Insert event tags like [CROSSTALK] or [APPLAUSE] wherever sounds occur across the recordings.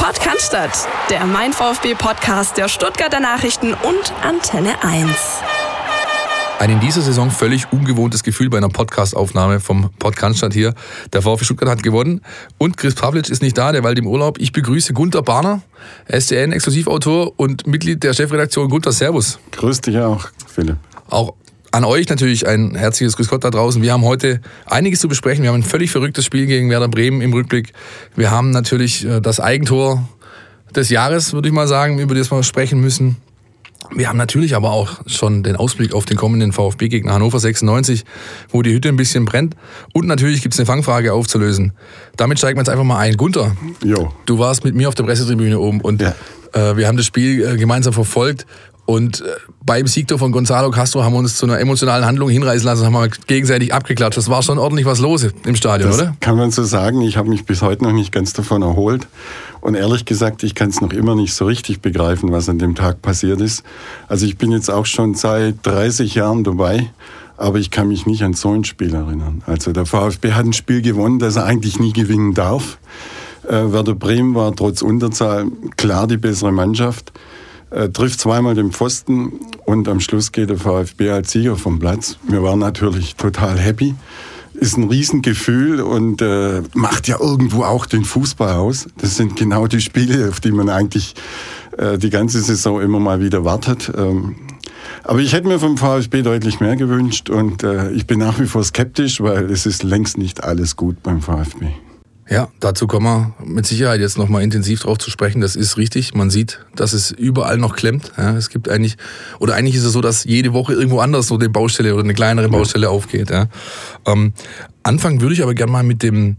Podcast, der Mein VfB Podcast der Stuttgarter Nachrichten und Antenne 1. Ein in dieser Saison völlig ungewohntes Gefühl bei einer Podcastaufnahme vom Podcast hier. Der VfB Stuttgart hat gewonnen und Chris Pavlic ist nicht da, der war im Urlaub. Ich begrüße Gunter Barner, SDN-Exklusivautor und Mitglied der Chefredaktion. Gunter, Servus. Grüß dich auch, Philipp. Auch an euch natürlich ein herzliches Grüß Gott da draußen. Wir haben heute einiges zu besprechen. Wir haben ein völlig verrücktes Spiel gegen Werder Bremen im Rückblick. Wir haben natürlich äh, das Eigentor des Jahres, würde ich mal sagen, über das wir sprechen müssen. Wir haben natürlich aber auch schon den Ausblick auf den kommenden VfB-Gegner Hannover 96, wo die Hütte ein bisschen brennt. Und natürlich gibt es eine Fangfrage aufzulösen. Damit steigen wir jetzt einfach mal ein. Gunther, jo. du warst mit mir auf der Pressetribüne oben und ja. äh, wir haben das Spiel äh, gemeinsam verfolgt. Und äh, beim Siegtor von Gonzalo Castro haben wir uns zu einer emotionalen Handlung hinreißen lassen, haben wir gegenseitig abgeklatscht. Das war schon ordentlich was los im Stadion, das oder? Kann man so sagen. Ich habe mich bis heute noch nicht ganz davon erholt. Und ehrlich gesagt, ich kann es noch immer nicht so richtig begreifen, was an dem Tag passiert ist. Also ich bin jetzt auch schon seit 30 Jahren dabei. Aber ich kann mich nicht an so ein Spiel erinnern. Also der VfB hat ein Spiel gewonnen, das er eigentlich nie gewinnen darf. Äh, Werder Bremen war trotz Unterzahl klar die bessere Mannschaft äh, trifft zweimal den Pfosten und am Schluss geht der VfB als Sieger vom Platz. Wir waren natürlich total happy. Ist ein Riesengefühl und äh, macht ja irgendwo auch den Fußball aus. Das sind genau die Spiele, auf die man eigentlich äh, die ganze Saison immer mal wieder wartet. Ähm, aber ich hätte mir vom VfB deutlich mehr gewünscht und äh, ich bin nach wie vor skeptisch, weil es ist längst nicht alles gut beim VfB. Ja, dazu kommen wir mit Sicherheit jetzt nochmal intensiv drauf zu sprechen. Das ist richtig. Man sieht, dass es überall noch klemmt. Ja, es gibt eigentlich, oder eigentlich ist es so, dass jede Woche irgendwo anders so eine Baustelle oder eine kleinere Baustelle aufgeht. Ja. Ähm, anfangen würde ich aber gerne mal mit dem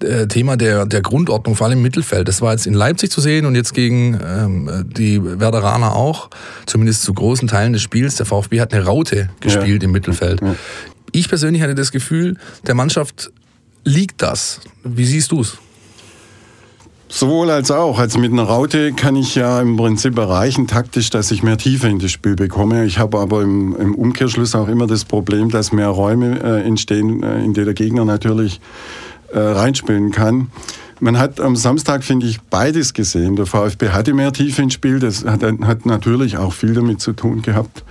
äh, Thema der, der Grundordnung, vor allem im Mittelfeld. Das war jetzt in Leipzig zu sehen und jetzt gegen ähm, die Werderaner auch, zumindest zu großen Teilen des Spiels. Der VfB hat eine Raute gespielt ja. im Mittelfeld. Ja. Ich persönlich hatte das Gefühl, der Mannschaft liegt das? Wie siehst du es? Sowohl als auch. Also mit einer Raute kann ich ja im Prinzip erreichen, taktisch, dass ich mehr Tiefe in das Spiel bekomme. Ich habe aber im, im Umkehrschluss auch immer das Problem, dass mehr Räume äh, entstehen, äh, in die der Gegner natürlich äh, reinspielen kann. Man hat am Samstag, finde ich, beides gesehen. Der VfB hatte mehr Tiefe ins Spiel. Das hat, hat natürlich auch viel damit zu tun gehabt,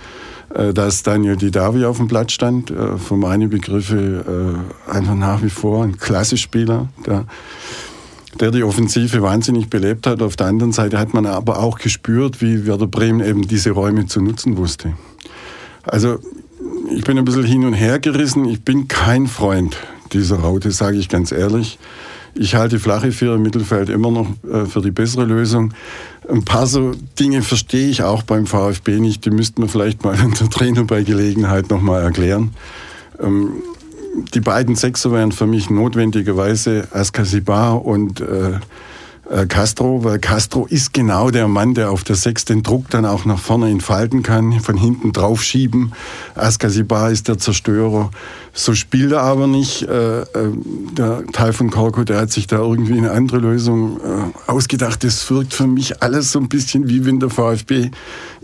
dass Daniel Didavi auf dem Platz stand. Äh, für meine Begriffe äh, einfach nach wie vor ein Klasse-Spieler, der, der die Offensive wahnsinnig belebt hat. Auf der anderen Seite hat man aber auch gespürt, wie Werder Bremen eben diese Räume zu nutzen wusste. Also ich bin ein bisschen hin und her gerissen. Ich bin kein Freund dieser Raute, sage ich ganz ehrlich. Ich halte flache Vier im Mittelfeld immer noch äh, für die bessere Lösung. Ein paar so Dinge verstehe ich auch beim VfB nicht. Die müssten wir vielleicht mal [LAUGHS] der Trainer bei Gelegenheit nochmal erklären. Ähm, die beiden Sechser wären für mich notwendigerweise Askasibar und äh, Castro, weil Castro ist genau der Mann, der auf der Sechs den Druck dann auch nach vorne entfalten kann, von hinten drauf schieben. Askasibar ist der Zerstörer. So spielt er aber nicht. Äh, äh, der Teil von Korko, der hat sich da irgendwie eine andere Lösung äh, ausgedacht. Das wirkt für mich alles so ein bisschen wie wenn der VfB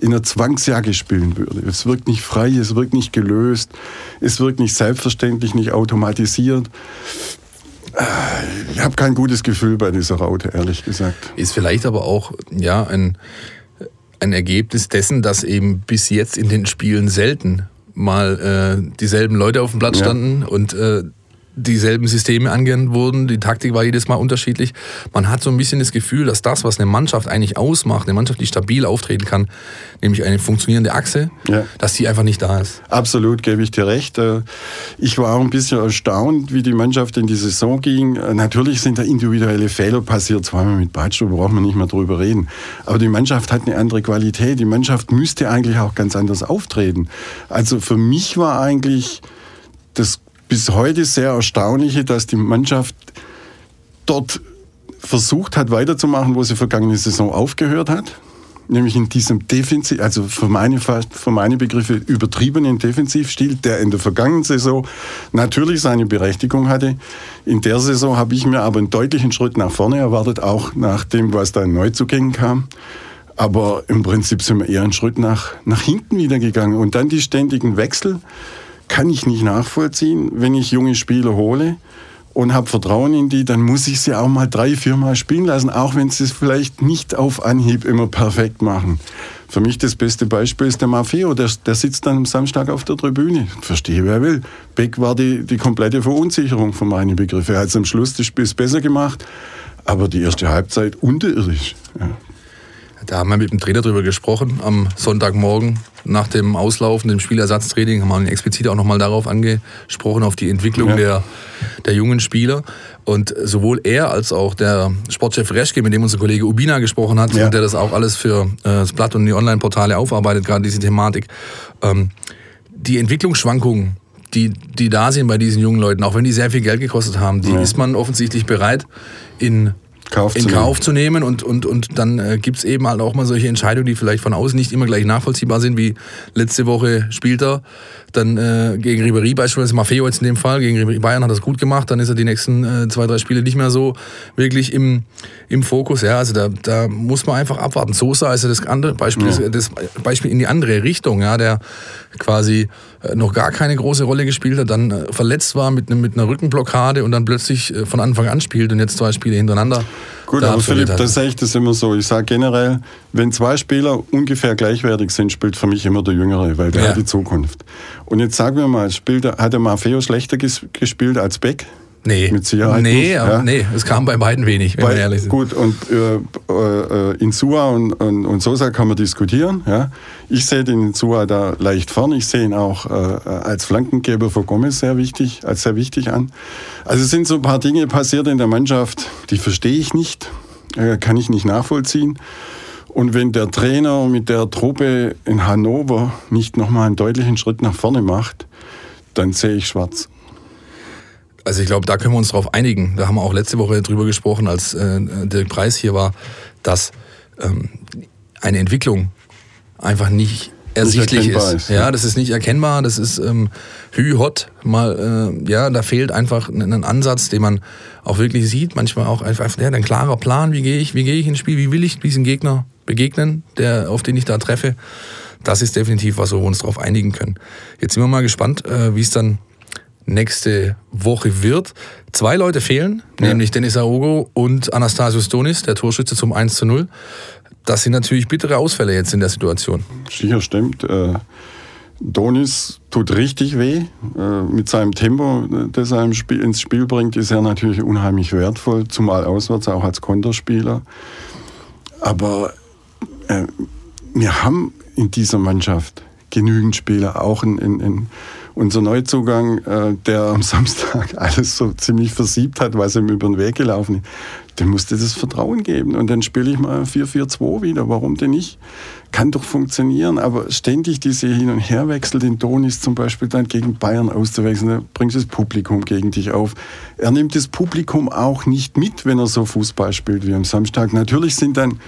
in einer Zwangsjacke spielen würde. Es wirkt nicht frei, es wirkt nicht gelöst, es wirkt nicht selbstverständlich, nicht automatisiert. Ich habe kein gutes Gefühl bei dieser Raute, ehrlich gesagt. Ist vielleicht aber auch ja, ein, ein Ergebnis dessen, dass eben bis jetzt in den Spielen selten mal äh, dieselben Leute auf dem Platz standen ja. und äh, dieselben Systeme angewandt wurden. Die Taktik war jedes Mal unterschiedlich. Man hat so ein bisschen das Gefühl, dass das, was eine Mannschaft eigentlich ausmacht, eine Mannschaft, die stabil auftreten kann, nämlich eine funktionierende Achse, ja. dass die einfach nicht da ist. Absolut, gebe ich dir recht. Äh, ich war auch ein bisschen erstaunt, wie die Mannschaft in die Saison ging. Äh, natürlich sind da individuelle Fehler passiert, zweimal mit Batsch, da braucht man nicht mehr drüber reden. Aber die Mannschaft hat eine andere Qualität. Die Mannschaft müsste eigentlich auch ganz anders auftreten. Also für mich war eigentlich das bis heute sehr erstaunliche, dass die Mannschaft dort versucht hat weiterzumachen, wo sie vergangene Saison aufgehört hat. Nämlich in diesem Defensiv, also für meine, für meine Begriffe übertriebenen Defensivstil, der in der vergangenen Saison natürlich seine Berechtigung hatte. In der Saison habe ich mir aber einen deutlichen Schritt nach vorne erwartet, auch nach dem, was da neu zugängen kam. Aber im Prinzip sind wir eher einen Schritt nach, nach hinten wieder gegangen. Und dann die ständigen Wechsel kann ich nicht nachvollziehen, wenn ich junge Spieler hole und habe Vertrauen in die, dann muss ich sie auch mal drei, vier Mal spielen lassen, auch wenn sie es vielleicht nicht auf Anhieb immer perfekt machen. Für mich das beste Beispiel ist der Maffeo, der, der sitzt dann am Samstag auf der Tribüne. Verstehe, wer will. Beck war die, die komplette Verunsicherung von meinen Begriffen. Er hat am Schluss das Spiel besser gemacht, aber die erste Halbzeit unterirdisch. Ja. Da haben wir mit dem Trainer drüber gesprochen am Sonntagmorgen nach dem Auslaufen, dem Spielersatztraining, haben wir explizit auch nochmal darauf angesprochen, auf die Entwicklung ja. der, der jungen Spieler. Und sowohl er als auch der Sportchef Reschke, mit dem unser Kollege Ubina gesprochen hat, ja. und der das auch alles für äh, das Blatt und die Online-Portale aufarbeitet, gerade diese Thematik, ähm, die Entwicklungsschwankungen, die, die da sind bei diesen jungen Leuten, auch wenn die sehr viel Geld gekostet haben, die ja. ist man offensichtlich bereit in Kauf in Kauf zu nehmen. Und, und, und dann äh, gibt es eben halt auch mal solche Entscheidungen, die vielleicht von außen nicht immer gleich nachvollziehbar sind, wie letzte Woche spielt er dann äh, gegen Ribery beispielsweise, Maffeo jetzt in dem Fall, gegen Ribery Bayern hat er es gut gemacht, dann ist er die nächsten äh, zwei, drei Spiele nicht mehr so wirklich im, im Fokus. Ja, also da, da muss man einfach abwarten. Sosa ist ja das andere Beispiel, ja. das Beispiel in die andere Richtung, ja, der quasi noch gar keine große Rolle gespielt hat, dann äh, verletzt war mit, mit einer Rückenblockade und dann plötzlich äh, von Anfang an spielt und jetzt zwei Spiele hintereinander. Gut, aber Philipp, das sehe ich das immer so. Ich sage generell, wenn zwei Spieler ungefähr gleichwertig sind, spielt für mich immer der Jüngere, weil der ja. hat die Zukunft. Und jetzt sagen wir mal, spielt, hat der Maffeo schlechter gespielt als Beck? Nee. Mit Sicherheit nee, nicht. Ja. nee, es kam bei beiden wenig, wenn bei, wir ehrlich sind. Gut, und äh, äh, Insua und, und, und Sosa kann man diskutieren. Ja. Ich sehe den Insua da leicht vorne. Ich sehe ihn auch äh, als Flankengeber für Gomez sehr wichtig, als sehr wichtig an. Also es sind so ein paar Dinge passiert in der Mannschaft, die verstehe ich nicht, äh, kann ich nicht nachvollziehen. Und wenn der Trainer mit der Truppe in Hannover nicht nochmal einen deutlichen Schritt nach vorne macht, dann sehe ich schwarz. Also ich glaube, da können wir uns darauf einigen. Da haben wir auch letzte Woche drüber gesprochen, als äh, Dirk Preis hier war, dass ähm, eine Entwicklung einfach nicht ersichtlich ist. ist. Ja, das ist nicht erkennbar, das ist ähm, hü-hot. Mal, äh, ja, da fehlt einfach ein Ansatz, den man auch wirklich sieht. Manchmal auch einfach ja, ein klarer Plan, wie gehe ich, wie gehe ich ins Spiel, wie will ich diesen Gegner begegnen, der, auf den ich da treffe. Das ist definitiv was, wo wir uns darauf einigen können. Jetzt sind wir mal gespannt, äh, wie es dann nächste Woche wird. Zwei Leute fehlen, ja. nämlich Denis Aogo und Anastasius Donis, der Torschütze zum 1 zu 0. Das sind natürlich bittere Ausfälle jetzt in der Situation. Sicher stimmt. Äh, Donis tut richtig weh. Äh, mit seinem Tempo, das er ins Spiel bringt, ist er natürlich unheimlich wertvoll, zumal auswärts auch als Konterspieler. Aber äh, wir haben in dieser Mannschaft genügend Spieler, auch in, in, in unser Neuzugang, äh, der am Samstag [LAUGHS] alles so ziemlich versiebt hat, was ihm über den Weg gelaufen ist, dem musste das Vertrauen geben. Und dann spiele ich mal 4-4-2 wieder. Warum denn nicht? Kann doch funktionieren, aber ständig diese Hin- und Herwechsel, den Donis zum Beispiel dann gegen Bayern auszuwechseln, da bringst du das Publikum gegen dich auf. Er nimmt das Publikum auch nicht mit, wenn er so Fußball spielt wie am Samstag. Natürlich sind dann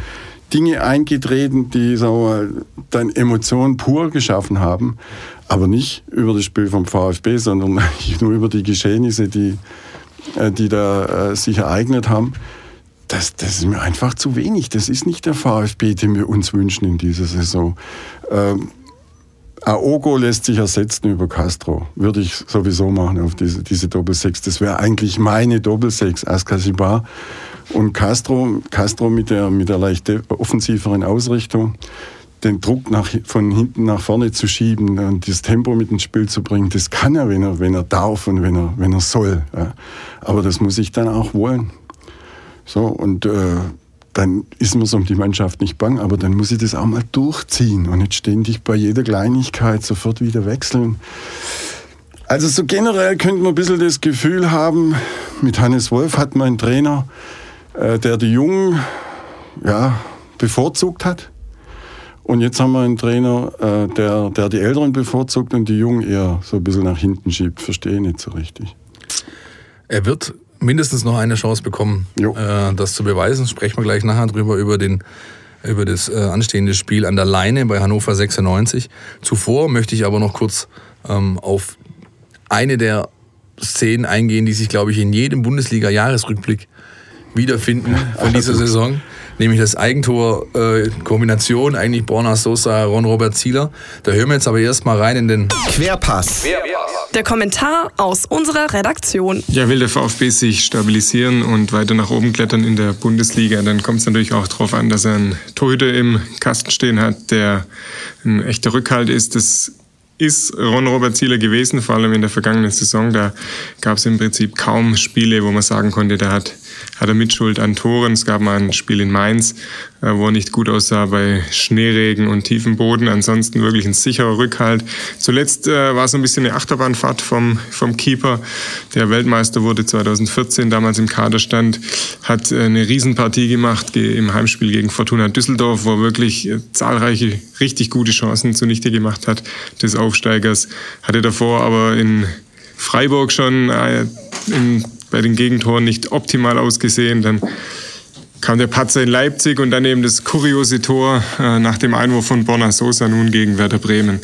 Dinge eingetreten, die so, dann Emotionen pur geschaffen haben, aber nicht über das Spiel vom VfB, sondern [LAUGHS] nur über die Geschehnisse, die, äh, die da äh, sich ereignet haben. Das, das ist mir einfach zu wenig. Das ist nicht der VfB, den wir uns wünschen in dieser Saison. Ähm, Aogo lässt sich ersetzen über Castro. Würde ich sowieso machen auf diese, diese Doppelsechs. Das wäre eigentlich meine Doppelsechs. Askasibar und Castro, Castro mit der, mit der leicht offensiveren Ausrichtung, den Druck nach, von hinten nach vorne zu schieben und das Tempo mit ins Spiel zu bringen, das kann er, wenn er, wenn er darf und wenn er, wenn er soll. Ja. Aber das muss ich dann auch wollen. So, und äh, dann ist mir so um die Mannschaft nicht bang, aber dann muss ich das auch mal durchziehen und nicht ständig bei jeder Kleinigkeit sofort wieder wechseln. Also so generell könnte man ein bisschen das Gefühl haben, mit Hannes Wolf hat man einen Trainer, äh, der die Jungen ja, bevorzugt hat. Und jetzt haben wir einen Trainer, äh, der, der die Älteren bevorzugt und die Jungen eher so ein bisschen nach hinten schiebt. Verstehe nicht so richtig. Er wird mindestens noch eine Chance bekommen, äh, das zu beweisen. Sprechen wir gleich nachher drüber, über, den, über das äh, anstehende Spiel an der Leine bei Hannover 96. Zuvor möchte ich aber noch kurz ähm, auf eine der Szenen eingehen, die sich, glaube ich, in jedem Bundesliga-Jahresrückblick wiederfinden von [LAUGHS] dieser Saison. Nämlich das Eigentor äh, Kombination eigentlich Borna Sosa, Ron Robert Zieler. Da hören wir jetzt aber erstmal rein in den Querpass. Der Kommentar aus unserer Redaktion. Ja, will der VfB sich stabilisieren und weiter nach oben klettern in der Bundesliga, dann kommt es natürlich auch darauf an, dass er einen Torhüter im Kasten stehen hat, der ein echter Rückhalt ist. Das ist Ron-Robert Zieler gewesen, vor allem in der vergangenen Saison. Da gab es im Prinzip kaum Spiele, wo man sagen konnte, der hat, hat er Mitschuld an Toren. Es gab mal ein Spiel in Mainz, äh, wo er nicht gut aussah bei Schneeregen und tiefem Boden. Ansonsten wirklich ein sicherer Rückhalt. Zuletzt äh, war es so ein bisschen eine Achterbahnfahrt vom, vom Keeper. Der Weltmeister wurde 2014, damals im Kader stand, hat äh, eine Riesenpartie gemacht im Heimspiel gegen Fortuna Düsseldorf, wo er wirklich zahlreiche richtig gute Chancen zunichte gemacht hat des Aufsteigers. Hatte davor aber in Freiburg schon in bei den Gegentoren nicht optimal ausgesehen. Dann kam der Patzer in Leipzig und dann eben das kuriose Tor äh, nach dem Einwurf von Borna Sosa nun gegen Werder Bremen.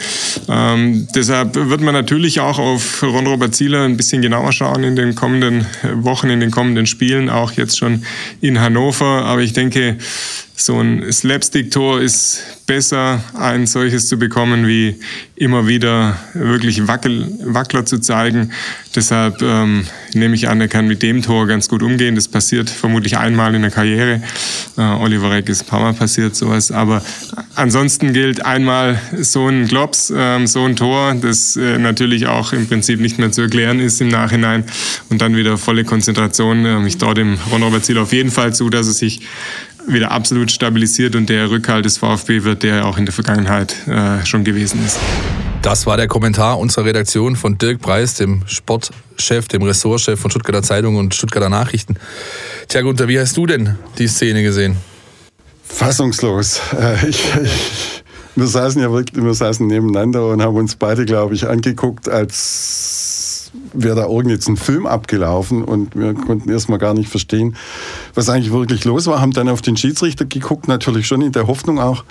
Ähm, deshalb wird man natürlich auch auf Ron-Robert Zieler ein bisschen genauer schauen in den kommenden Wochen, in den kommenden Spielen, auch jetzt schon in Hannover. Aber ich denke, so ein Slapstick-Tor ist besser, ein solches zu bekommen, wie immer wieder wirklich Wackel, Wackler zu zeigen. Deshalb ähm, nehme ich an, er kann mit dem Tor ganz gut umgehen. Das passiert vermutlich einmal in der Karriere. Äh, Oliver Reck ist ein paar Mal passiert sowas. Aber ansonsten gilt einmal so ein Glops, äh, so ein Tor, das äh, natürlich auch im Prinzip nicht mehr zu erklären ist im Nachhinein. Und dann wieder volle Konzentration. Ähm, ich traue dem Ron-Robert Ziel auf jeden Fall zu, dass er sich wieder absolut stabilisiert und der Rückhalt des VfB wird, der auch in der Vergangenheit äh, schon gewesen ist. Das war der Kommentar unserer Redaktion von Dirk Preis, dem Sportchef, dem Ressortchef von Stuttgarter Zeitung und Stuttgarter Nachrichten. Tja, Gunther, wie hast du denn die Szene gesehen? Fassungslos. Äh, ich, ich, wir saßen ja wirklich, wir saßen nebeneinander und haben uns beide, glaube ich, angeguckt, als wäre da irgend jetzt ein Film abgelaufen und wir konnten erstmal gar nicht verstehen, was eigentlich wirklich los war. Haben dann auf den Schiedsrichter geguckt, natürlich schon in der Hoffnung auch,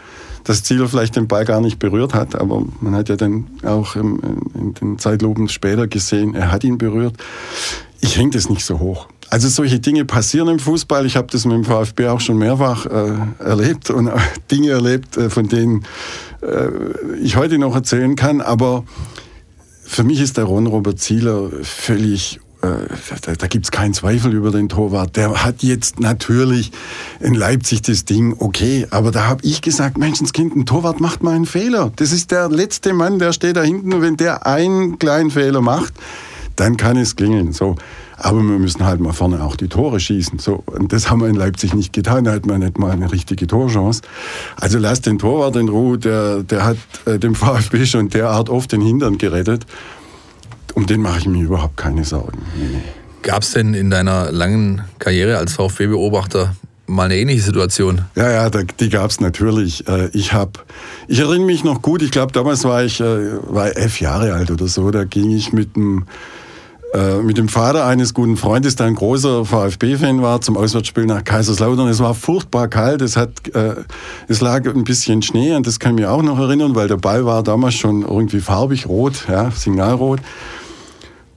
dass Zieler vielleicht den Ball gar nicht berührt hat, aber man hat ja dann auch in den Zeitloben später gesehen, er hat ihn berührt. Ich hänge das nicht so hoch. Also solche Dinge passieren im Fußball. Ich habe das mit dem VfB auch schon mehrfach äh, erlebt und [LAUGHS] Dinge erlebt, äh, von denen äh, ich heute noch erzählen kann. Aber für mich ist der Ron-Robert Zieler völlig äh, da, da gibt es keinen Zweifel über den Torwart. Der hat jetzt natürlich in Leipzig das Ding, okay, aber da habe ich gesagt, Menschenskind, ein Torwart macht mal einen Fehler. Das ist der letzte Mann, der steht da hinten und wenn der einen kleinen Fehler macht, dann kann es klingeln. So. Aber wir müssen halt mal vorne auch die Tore schießen. So, und das haben wir in Leipzig nicht getan. Da hat man nicht mal eine richtige Torchance. Also lass den Torwart in Ruhe. Der, der hat äh, dem [LAUGHS] VfB schon derart oft den Hintern gerettet. Um den mache ich mir überhaupt keine Sorgen. Nee, nee. Gab es denn in deiner langen Karriere als VfB-Beobachter mal eine ähnliche Situation? Ja, ja, die gab es natürlich. Äh, ich habe, ich erinnere mich noch gut. Ich glaube, damals war ich äh, war elf Jahre alt oder so. Da ging ich mit dem äh, mit dem Vater eines guten Freundes, der ein großer VfB-Fan war, zum Auswärtsspiel nach Kaiserslautern. Es war furchtbar kalt, es, hat, äh, es lag ein bisschen Schnee und das kann ich mir auch noch erinnern, weil der Ball war damals schon irgendwie farbig rot, ja, signalrot.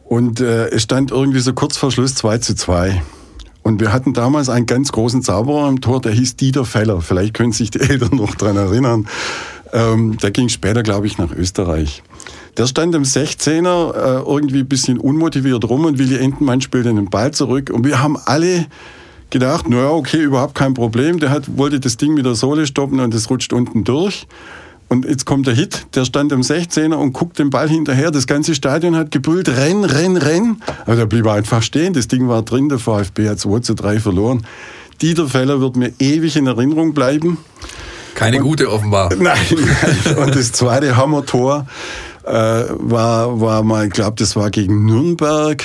Und äh, es stand irgendwie so kurz vor Schluss 2 zu 2. Und wir hatten damals einen ganz großen Zauberer im Tor, der hieß Dieter Feller. Vielleicht können sich die Eltern noch daran erinnern. Ähm, der ging später, glaube ich, nach Österreich. Der stand im 16er äh, irgendwie ein bisschen unmotiviert rum und Willi Entenmann spielte den Ball zurück. Und wir haben alle gedacht, naja, okay, überhaupt kein Problem. Der hat, wollte das Ding mit der Sohle stoppen und es rutscht unten durch. Und jetzt kommt der Hit, der stand im 16er und guckt den Ball hinterher. Das ganze Stadion hat gebrüllt, renn, renn, renn. Aber der blieb einfach stehen. Das Ding war drin, der VfB hat 2 zu 3 verloren. Dieter Feller wird mir ewig in Erinnerung bleiben. Keine und, gute offenbar. [LAUGHS] Nein, nein. Und das zweite Hammertor äh, war, war mal, ich glaube, das war gegen Nürnberg.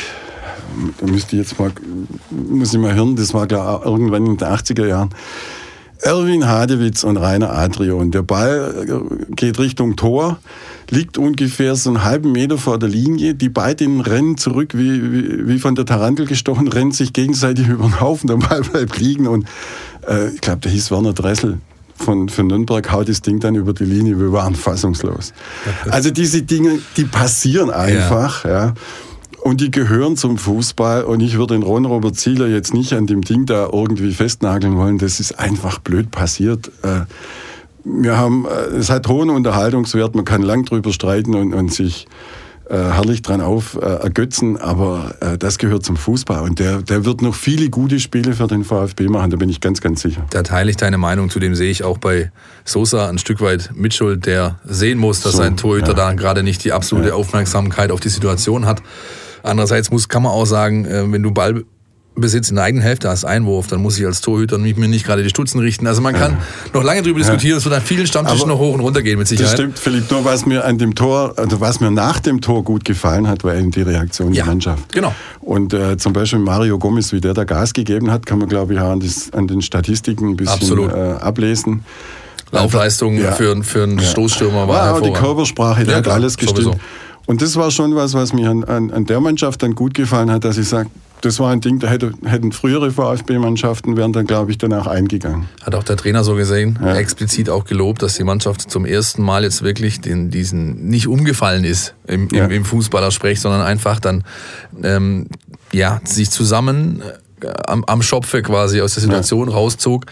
Da müsste ich jetzt mal, muss ich mal hören, das war klar irgendwann in den 80er Jahren. Erwin Hadewitz und Rainer Adrian. Der Ball äh, geht Richtung Tor, liegt ungefähr so einen halben Meter vor der Linie. Die beiden rennen zurück, wie, wie, wie von der Tarantel gestochen, rennen sich gegenseitig [LAUGHS] über den Haufen. Der Ball bleibt liegen und äh, ich glaube, der hieß Werner Dressel von, von Nürnberg haut das Ding dann über die Linie. Wir waren fassungslos. Also diese Dinge, die passieren einfach. Ja. ja. Und die gehören zum Fußball und ich würde den Ron Robert Zieler jetzt nicht an dem Ding da irgendwie festnageln wollen. Das ist einfach blöd passiert. Äh, wir haben, äh, es hat hohen Unterhaltungswert, man kann lang drüber streiten und, und sich äh, herrlich dran auf äh, ergötzen, aber äh, das gehört zum Fußball und der, der wird noch viele gute Spiele für den VfB machen, da bin ich ganz, ganz sicher. Da teile ich deine Meinung, zudem sehe ich auch bei Sosa ein Stück weit Mitschuld, der sehen muss, dass so, sein Torhüter ja. da gerade nicht die absolute ja. Aufmerksamkeit auf die Situation hat. Andererseits muss, kann man auch sagen, äh, wenn du Ball Besitz in der eigenen Hälfte als Einwurf, dann muss ich als Torhüter mir nicht gerade die Stutzen richten. Also man kann ja. noch lange darüber diskutieren, es wird an vielen Stammtischen noch hoch und runter gehen mit Sicherheit. Das stimmt, Philipp. Nur was mir an dem Tor, also was mir nach dem Tor gut gefallen hat, war eben die Reaktion ja, der Mannschaft. Genau. Und äh, zum Beispiel Mario Gomez, wie der da Gas gegeben hat, kann man glaube ich auch an, das, an den Statistiken ein bisschen äh, ablesen. Laufleistung ja. für, für einen Stoßstürmer war ja, die Körpersprache, der hat alles gestimmt. Sowieso. Und das war schon was, was mir an, an, an der Mannschaft dann gut gefallen hat, dass ich sage, das war ein Ding, da hätte, hätten frühere VfB-Mannschaften wären dann, glaube ich, danach eingegangen. Hat auch der Trainer so gesehen, ja. explizit auch gelobt, dass die Mannschaft zum ersten Mal jetzt wirklich den, diesen nicht umgefallen ist im, im, ja. im Fußballersprech, sondern einfach dann ähm, ja, sich zusammen äh, am, am Schopfe quasi aus der Situation ja. rauszog.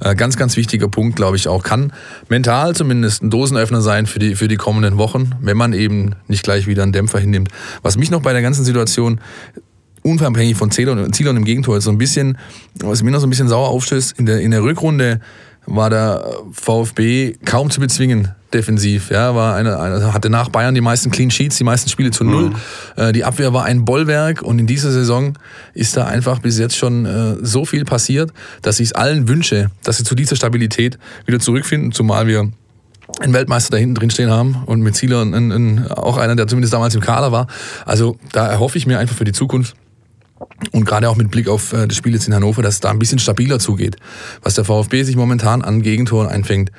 Äh, ganz, ganz wichtiger Punkt, glaube ich auch. Kann mental zumindest ein Dosenöffner sein für die, für die kommenden Wochen, wenn man eben nicht gleich wieder einen Dämpfer hinnimmt. Was mich noch bei der ganzen Situation unabhängig von Zielern, und im Gegentor, so ein bisschen, was mir noch so ein bisschen sauer aufstößt, in der, in der Rückrunde war der VfB kaum zu bezwingen defensiv. Ja, war eine, eine, hatte nach Bayern die meisten Clean Sheets, die meisten Spiele zu null. Mhm. Äh, die Abwehr war ein Bollwerk und in dieser Saison ist da einfach bis jetzt schon äh, so viel passiert, dass ich es allen wünsche, dass sie zu dieser Stabilität wieder zurückfinden, zumal wir einen Weltmeister da hinten drin stehen haben und mit Zieler auch einer, der zumindest damals im Kader war. Also da erhoffe ich mir einfach für die Zukunft, und gerade auch mit Blick auf äh, das Spiel jetzt in Hannover, dass es da ein bisschen stabiler zugeht. Was der VfB sich momentan an Gegentoren einfängt,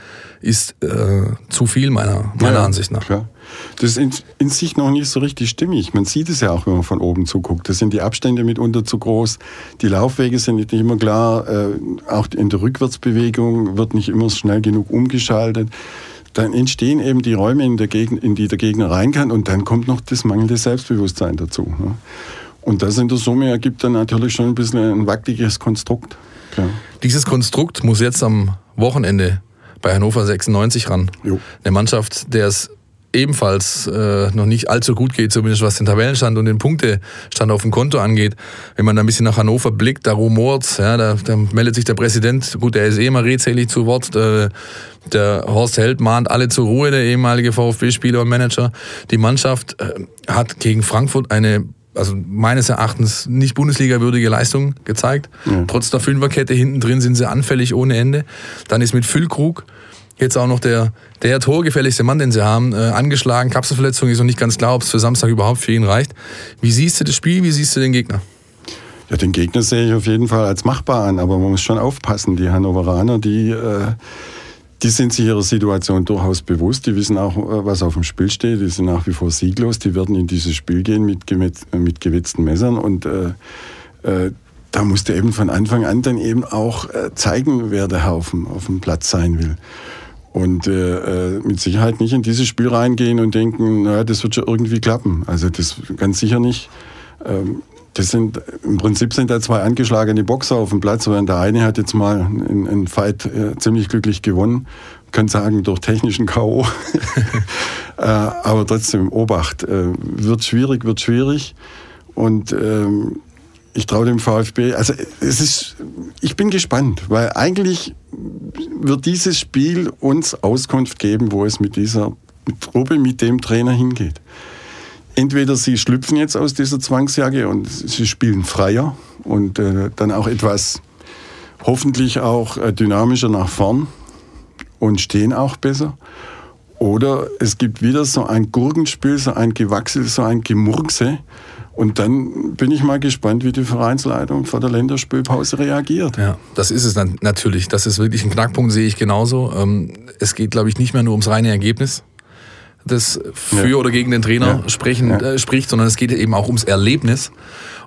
ist äh, zu viel meiner, meiner ja, Ansicht nach. Klar. Das ist in, in, sich noch nicht so richtig stimmig. Man sieht es ja auch, wenn man von oben zuguckt. Da sind die Abstände mitunter zu groß. Die Laufwege sind nicht immer klar. Äh, auch in der Rückwärtsbewegung wird nicht immer schnell genug umgeschaltet. Dann entstehen eben die Räume, in, der Gegend, in die der Gegner rein kann. Und dann kommt noch das mangelnde Selbstbewusstsein dazu. Und das in der Summe ergibt dann natürlich schon ein bisschen ein wackeliges Konstrukt. Klar. Dieses Konstrukt muss jetzt am Wochenende bei Hannover 96 ran. Jo. Eine Mannschaft, der es ebenfalls äh, noch nicht allzu gut geht, zumindest was den Tabellenstand und den Punktestand auf dem Konto angeht. Wenn man da ein bisschen nach Hannover blickt, da rumort, ja, da, da meldet sich der Präsident, gut, der ist eh immer redselig zu Wort, äh, der Horst Held mahnt alle zur Ruhe, der ehemalige VfB-Spieler und Manager. Die Mannschaft äh, hat gegen Frankfurt eine also meines Erachtens nicht Bundesliga-würdige Leistung gezeigt. Ja. Trotz der Fünferkette hinten drin sind sie anfällig ohne Ende. Dann ist mit Füllkrug jetzt auch noch der, der torgefälligste Mann, den sie haben, äh, angeschlagen. Kapselverletzung ist noch nicht ganz klar, ob es für Samstag überhaupt für ihn reicht. Wie siehst du das Spiel? Wie siehst du den Gegner? Ja, den Gegner sehe ich auf jeden Fall als machbar an, aber man muss schon aufpassen. Die Hannoveraner, die äh, die sind sich ihrer Situation durchaus bewusst. Die wissen auch, äh, was auf dem Spiel steht. Die sind nach wie vor sieglos. Die werden in dieses Spiel gehen mit, mit gewitzten Messern. Und äh, äh, da musste eben von Anfang an dann eben auch äh, zeigen, wer der Herr auf dem, auf dem Platz sein will. Und äh, äh, mit Sicherheit nicht in dieses Spiel reingehen und denken, naja, das wird schon irgendwie klappen. Also das ganz sicher nicht. Ähm, das sind, im Prinzip sind da zwei angeschlagene Boxer auf dem Platz, während der eine hat jetzt mal einen, einen Fight äh, ziemlich glücklich gewonnen. Ich kann sagen, durch technischen K.O. [LAUGHS] äh, aber trotzdem, Obacht. Äh, wird schwierig, wird schwierig. Und ähm, ich traue dem VfB, also es ist, ich bin gespannt, weil eigentlich wird dieses Spiel uns Auskunft geben, wo es mit dieser Truppe, mit dem Trainer hingeht entweder sie schlüpfen jetzt aus dieser Zwangsjacke und sie spielen freier und äh, dann auch etwas hoffentlich auch äh, dynamischer nach vorn und stehen auch besser. Oder es gibt wieder so ein Gurkenspiel, so ein Gewachsel, so ein Gemurkse. Und dann bin ich mal gespannt, wie die Vereinsleitung vor der Länderspielpause reagiert. Ja, das ist es dann natürlich. Das ist wirklich ein Knackpunkt, sehe ich genauso. Ähm, es geht, glaube ich, nicht mehr nur ums reine Ergebnis, das für ja. oder gegen den Trainer ja. sprechen, ja. Äh, spricht, sondern es geht eben auch ums Erlebnis.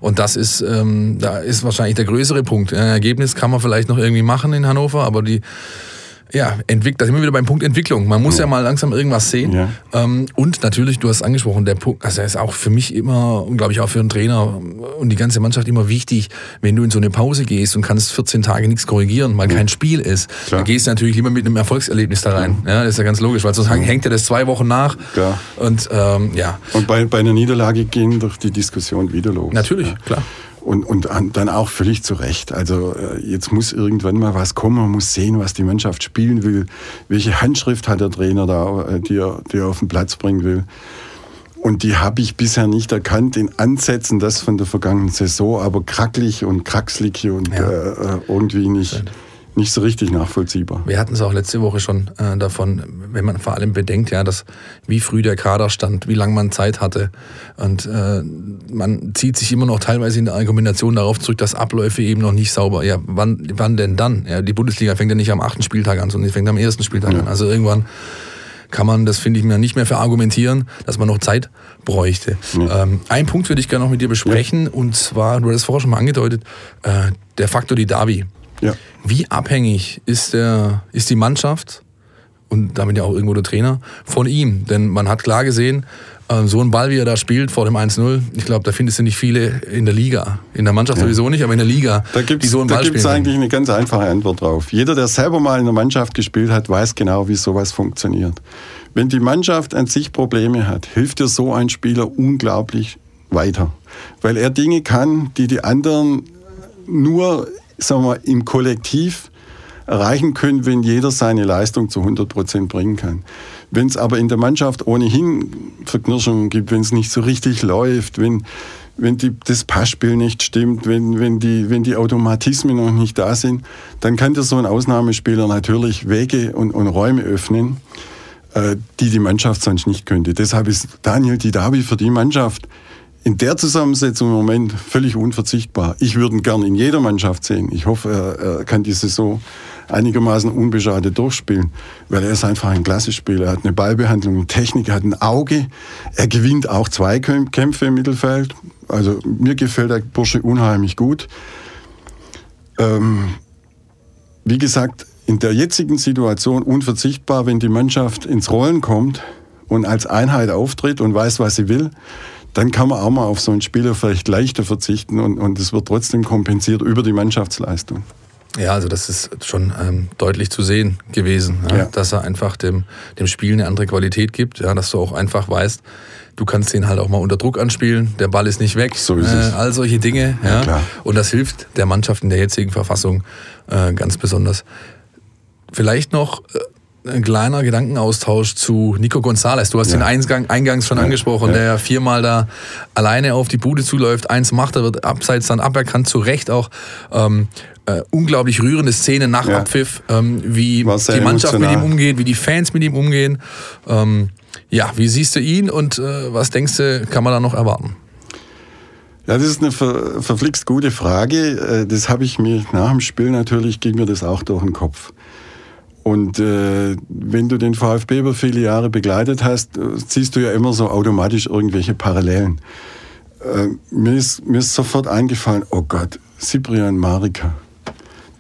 Und das ist, ähm, da ist wahrscheinlich der größere Punkt. Ein Ergebnis kann man vielleicht noch irgendwie machen in Hannover, aber die, ja, entwickelt, da sind wir wieder beim Punkt Entwicklung. Man muss ja, ja mal langsam irgendwas sehen. Ja. Ähm, und natürlich, du hast angesprochen, der Punkt, also er ist auch für mich immer und glaube ich auch für einen Trainer und die ganze Mannschaft immer wichtig, wenn du in so eine Pause gehst und kannst 14 Tage nichts korrigieren, weil ja. kein Spiel ist, Klar. dann gehst du natürlich lieber mit einem Erfolgserlebnis da rein. Ja, das ist ja ganz logisch, weil sonst hängt ja das zwei Wochen nach. Klar. Und ähm, ja. Und bei, bei einer Niederlage gehen doch die Diskussion wieder los. Natürlich, klar. Und, und dann auch völlig zu Recht. Also äh, jetzt muss irgendwann mal was kommen, man muss sehen, was die Mannschaft spielen will, welche Handschrift hat der Trainer da, äh, die er, die er auf den Platz bringen will. Und die habe ich bisher nicht erkannt in Ansätzen, das von der vergangenen Saison, aber kracklich und kraxlig und ja. äh, irgendwie nicht nicht so richtig nachvollziehbar. Wir hatten es auch letzte Woche schon äh, davon, wenn man vor allem bedenkt, ja, dass wie früh der Kader stand, wie lange man Zeit hatte. Und äh, man zieht sich immer noch teilweise in der Argumentation darauf zurück, dass Abläufe eben noch nicht sauber. Ja, wann, wann denn dann? Ja, die Bundesliga fängt ja nicht am achten Spieltag an, sondern die fängt am ersten Spieltag ja. an. Also irgendwann kann man, das finde ich mir nicht mehr verargumentieren, dass man noch Zeit bräuchte. Ja. Ähm, ein Punkt würde ich gerne noch mit dir besprechen, ja. und zwar, du hast es vorher schon mal angedeutet, äh, der Faktor die Derby. Ja. Wie abhängig ist, der, ist die Mannschaft und damit ja auch irgendwo der Trainer von ihm? Denn man hat klar gesehen, äh, so ein Ball, wie er da spielt vor dem 1-0, ich glaube, da findest du nicht viele in der Liga. In der Mannschaft ja. sowieso nicht, aber in der Liga, da gibt's, die so einen Ball Da gibt es eigentlich eine ganz einfache Antwort drauf. Jeder, der selber mal in der Mannschaft gespielt hat, weiß genau, wie sowas funktioniert. Wenn die Mannschaft an sich Probleme hat, hilft dir so ein Spieler unglaublich weiter. Weil er Dinge kann, die die anderen nur sagen wir, im Kollektiv erreichen können, wenn jeder seine Leistung zu 100 Prozent bringen kann. Wenn es aber in der Mannschaft ohnehin Verknirschungen gibt, wenn es nicht so richtig läuft, wenn, wenn die, das Passspiel nicht stimmt, wenn, wenn, die, wenn die Automatismen noch nicht da sind, dann kann dir so ein Ausnahmespieler natürlich Wege und, und Räume öffnen, äh, die die Mannschaft sonst nicht könnte. Deshalb ist Daniel Didavi für die Mannschaft in der Zusammensetzung im Moment völlig unverzichtbar. Ich würde ihn gern in jeder Mannschaft sehen. Ich hoffe, er, er kann die Saison einigermaßen unbeschadet durchspielen, weil er ist einfach ein Klassenspieler. Er hat eine Ballbehandlung, eine Technik, er hat ein Auge. Er gewinnt auch zwei Kämpfe im Mittelfeld. Also mir gefällt der Bursche unheimlich gut. Ähm, wie gesagt, in der jetzigen Situation unverzichtbar, wenn die Mannschaft ins Rollen kommt und als Einheit auftritt und weiß, was sie will dann kann man auch mal auf so einen Spieler vielleicht leichter verzichten und, und es wird trotzdem kompensiert über die Mannschaftsleistung. Ja, also das ist schon ähm, deutlich zu sehen gewesen, ja, ja. dass er einfach dem, dem Spiel eine andere Qualität gibt, ja, dass du auch einfach weißt, du kannst ihn halt auch mal unter Druck anspielen, der Ball ist nicht weg, so ist äh, all solche Dinge. Ja, ja, Und das hilft der Mannschaft in der jetzigen Verfassung äh, ganz besonders. Vielleicht noch äh, ein kleiner Gedankenaustausch zu Nico Gonzalez. Du hast ja. den Eingang, eingangs schon ja. angesprochen, ja. der viermal da alleine auf die Bude zuläuft. Eins macht, er wird abseits dann aberkannt, zu Recht auch. Ähm, äh, unglaublich rührende Szene nach Abpfiff, ähm, wie die Mannschaft emotional. mit ihm umgeht, wie die Fans mit ihm umgehen. Ähm, ja, wie siehst du ihn und äh, was denkst du, kann man da noch erwarten? Ja, das ist eine ver verflixt gute Frage. Äh, das habe ich mir nach dem Spiel natürlich, ging mir das auch durch den Kopf. Und äh, wenn du den VfB über viele Jahre begleitet hast, äh, siehst du ja immer so automatisch irgendwelche Parallelen. Äh, mir, ist, mir ist sofort eingefallen, oh Gott, Cyprian Marika,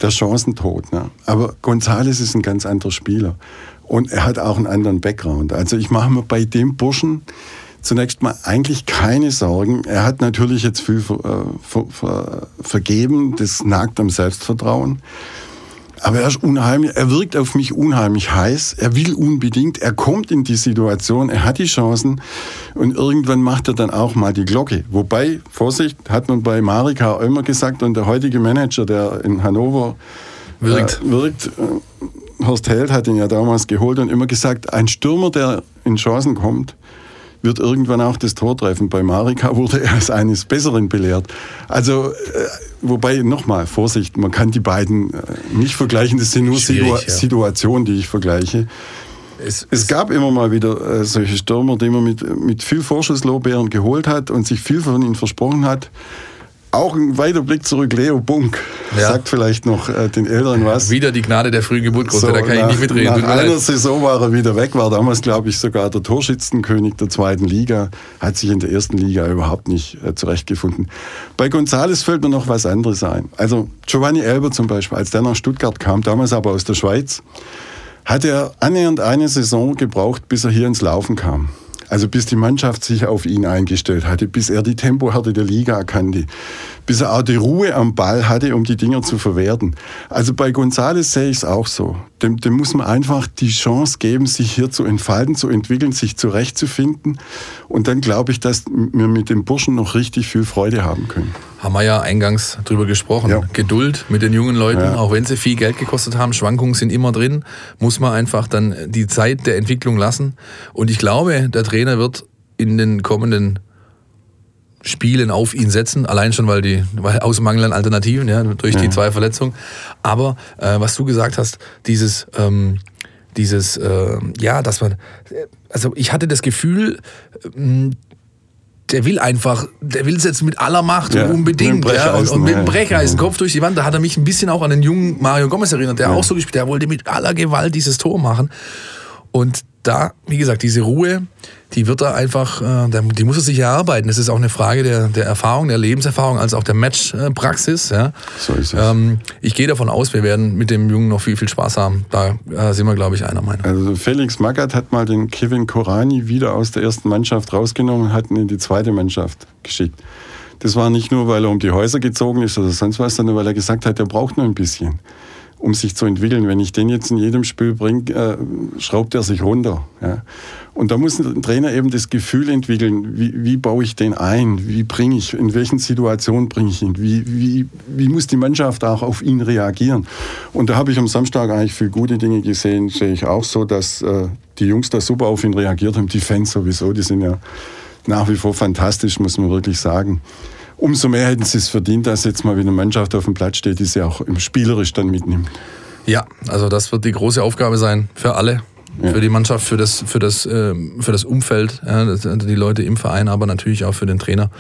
der Chancentod. Ne? Aber Gonzales ist ein ganz anderer Spieler. Und er hat auch einen anderen Background. Also ich mache mir bei dem Burschen zunächst mal eigentlich keine Sorgen. Er hat natürlich jetzt viel ver, äh, ver, ver, vergeben, das nagt am Selbstvertrauen. Aber er ist unheimlich, er wirkt auf mich unheimlich heiß. Er will unbedingt, er kommt in die Situation, er hat die Chancen und irgendwann macht er dann auch mal die Glocke. Wobei, Vorsicht, hat man bei Marika immer gesagt und der heutige Manager, der in Hannover wirkt, äh, wirkt äh, Horst Held hat ihn ja damals geholt und immer gesagt, ein Stürmer, der in Chancen kommt, wird irgendwann auch das Tor treffen. Bei Marika wurde er als eines Besseren belehrt. Also, äh, wobei, nochmal, Vorsicht, man kann die beiden äh, nicht vergleichen. Das sind nur Situa ja. Situationen, die ich vergleiche. Es, es, gab immer mal wieder äh, solche Stürmer, die man mit, mit viel Vorschusslorbeeren geholt hat und sich viel von ihnen versprochen hat. Auch ein weiter Blick zurück, Leo Bunk ja. sagt vielleicht noch äh, den Eltern was. Wieder die Gnade der frühen Geburt, so, da kann nach, ich nicht mitreden. Nach einer Saison war er wieder weg, war damals, glaube ich, sogar der Torschützenkönig der zweiten Liga, hat sich in der ersten Liga überhaupt nicht äh, zurechtgefunden. Bei Gonzales fällt mir noch was anderes ein. Also Giovanni Elber zum Beispiel, als der nach Stuttgart kam, damals aber aus der Schweiz, hat er annähernd eine Saison gebraucht, bis er hier ins Laufen kam. Also bis die Mannschaft sich auf ihn eingestellt hatte, bis er die Tempohärte der Liga erkannte, bis er auch die Ruhe am Ball hatte, um die Dinger zu verwerten. Also bei González sehe ich es auch so. Dem, dem muss man einfach die Chance geben, sich hier zu entfalten, zu entwickeln, sich zurechtzufinden. Und dann glaube ich, dass wir mit dem Burschen noch richtig viel Freude haben können. Haben wir ja eingangs drüber gesprochen. Ja. Geduld mit den jungen Leuten, ja. auch wenn sie viel Geld gekostet haben, Schwankungen sind immer drin, muss man einfach dann die Zeit der Entwicklung lassen. Und ich glaube, der Trainer wird in den kommenden Spielen auf ihn setzen, allein schon, weil die weil aus Mangel an Alternativen, ja, durch die zwei Verletzungen. Aber äh, was du gesagt hast, dieses ähm, dieses äh, ja, dass man also ich hatte das Gefühl, ähm, der will einfach, der will es jetzt mit aller Macht ja, unbedingt. Mit ja, und, und, mit dem Brecheisen, Kopf durch die Wand. Da hat er mich ein bisschen auch an den jungen Mario Gomez erinnert, der ja. auch so gespielt, der wollte mit aller Gewalt dieses Tor machen. Und da, wie gesagt, diese Ruhe, die wird er einfach, äh, die muss er sich erarbeiten. Das ist auch eine Frage der, der Erfahrung, der Lebenserfahrung, als auch der Matchpraxis. Ja. So ist es. Ähm, ich gehe davon aus, wir werden mit dem Jungen noch viel, viel Spaß haben. Da äh, sind wir, glaube ich, einer Meinung. Also Felix Magath hat mal den Kevin Korani wieder aus der ersten Mannschaft rausgenommen und hat ihn in die zweite Mannschaft geschickt. Das war nicht nur, weil er um die Häuser gezogen ist oder sonst was, sondern weil er gesagt hat, er braucht nur ein bisschen um sich zu entwickeln. Wenn ich den jetzt in jedem Spiel bringe, äh, schraubt er sich runter. Ja. Und da muss ein Trainer eben das Gefühl entwickeln, wie, wie baue ich den ein, wie bringe ich, in welchen Situationen bringe ich ihn, wie, wie, wie muss die Mannschaft auch auf ihn reagieren. Und da habe ich am Samstag eigentlich viele gute Dinge gesehen, sehe ich auch so, dass äh, die Jungs da super auf ihn reagiert haben, die Fans sowieso, die sind ja nach wie vor fantastisch, muss man wirklich sagen umso mehr hätten sie es verdient, dass jetzt mal wieder eine Mannschaft auf dem Platz steht, die sie auch im spielerisch dann mitnimmt. Ja, also das wird die große Aufgabe sein für alle. Ja. Für die Mannschaft, für das, für das, ähm, für das Umfeld, die Leute im Verein, aber natürlich auch für den Trainer.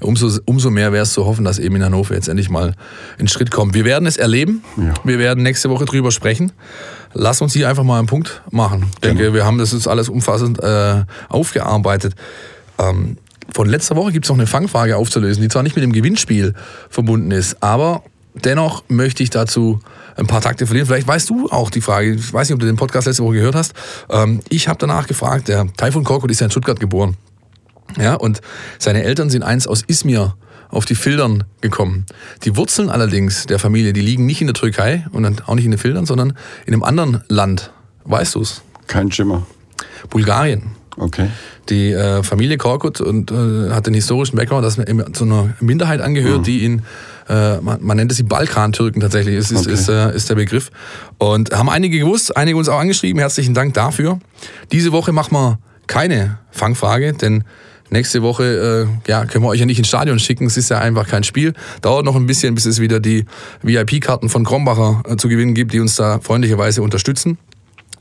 Umso, umso mehr wäre es zu hoffen, dass eben in Hannover jetzt endlich mal ein Schritt kommt. Wir werden es erleben. Ja. Wir werden nächste Woche drüber sprechen. Lass uns hier einfach mal einen Punkt machen. Ich denke, genau. wir haben das jetzt alles umfassend äh, aufgearbeitet. Ähm, von letzter Woche gibt es noch eine Fangfrage aufzulösen, die zwar nicht mit dem Gewinnspiel verbunden ist, aber dennoch möchte ich dazu ein paar Takte verlieren. Vielleicht weißt du auch die Frage, ich weiß nicht, ob du den Podcast letzte Woche gehört hast. Ähm, ich habe danach gefragt, der Taifun Korkut ist ja in Stuttgart geboren. Ja, und seine Eltern sind eins aus Izmir auf die Filtern gekommen. Die Wurzeln allerdings der Familie, die liegen nicht in der Türkei und auch nicht in den Filtern, sondern in einem anderen Land. Weißt du es? Kein Schimmer. Bulgarien. Okay. Die äh, Familie Korkut und, äh, hat den historischen Background, dass man zu einer Minderheit angehört, mhm. die in äh, man, man, nennt es die Balkan-Türken tatsächlich, ist, okay. ist, ist, äh, ist der Begriff. Und haben einige gewusst, einige uns auch angeschrieben. Herzlichen Dank dafür. Diese Woche machen wir keine Fangfrage, denn nächste Woche äh, ja, können wir euch ja nicht ins Stadion schicken. Es ist ja einfach kein Spiel. Dauert noch ein bisschen, bis es wieder die VIP-Karten von Krombacher äh, zu gewinnen gibt, die uns da freundlicherweise unterstützen.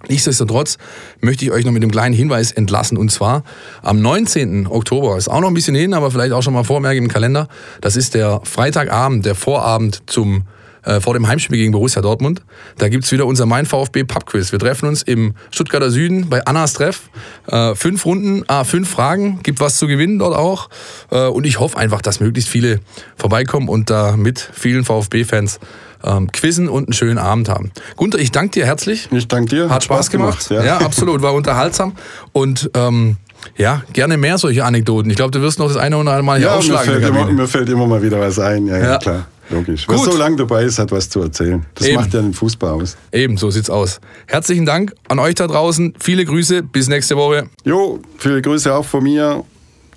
Nichtsdestotrotz möchte ich euch noch mit einem kleinen Hinweis entlassen. Und zwar am 19. Oktober, ist auch noch ein bisschen hin, aber vielleicht auch schon mal vormerken im Kalender. Das ist der Freitagabend, der Vorabend zum äh, vor dem Heimspiel gegen Borussia Dortmund. Da gibt's wieder unser Mein VfB Pubquiz. Wir treffen uns im Stuttgarter Süden bei Annas Treff. Äh, fünf Runden, ah, fünf Fragen, gibt was zu gewinnen dort auch. Äh, und ich hoffe einfach, dass möglichst viele vorbeikommen und da mit vielen VfB-Fans ähm, quizzen und einen schönen Abend haben. Gunther, ich danke dir herzlich. Ich danke dir. Hat Spaß, Spaß gemacht. gemacht ja. ja. absolut. War unterhaltsam. Und ähm, ja, gerne mehr solche Anekdoten. Ich glaube, du wirst noch das eine oder andere Mal hier ja, aufschlagen. Mir fällt, immer, mir fällt immer mal wieder was ein. Ja, ja. klar. Logisch. Wer so lange dabei ist, hat was zu erzählen. Das Eben. macht ja den Fußball aus. Eben, so sieht's aus. Herzlichen Dank an euch da draußen. Viele Grüße. Bis nächste Woche. Jo, viele Grüße auch von mir.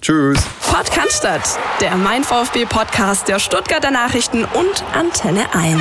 Tschüss. Podcast, der Mein VfB Podcast der Stuttgarter Nachrichten und Antenne 1.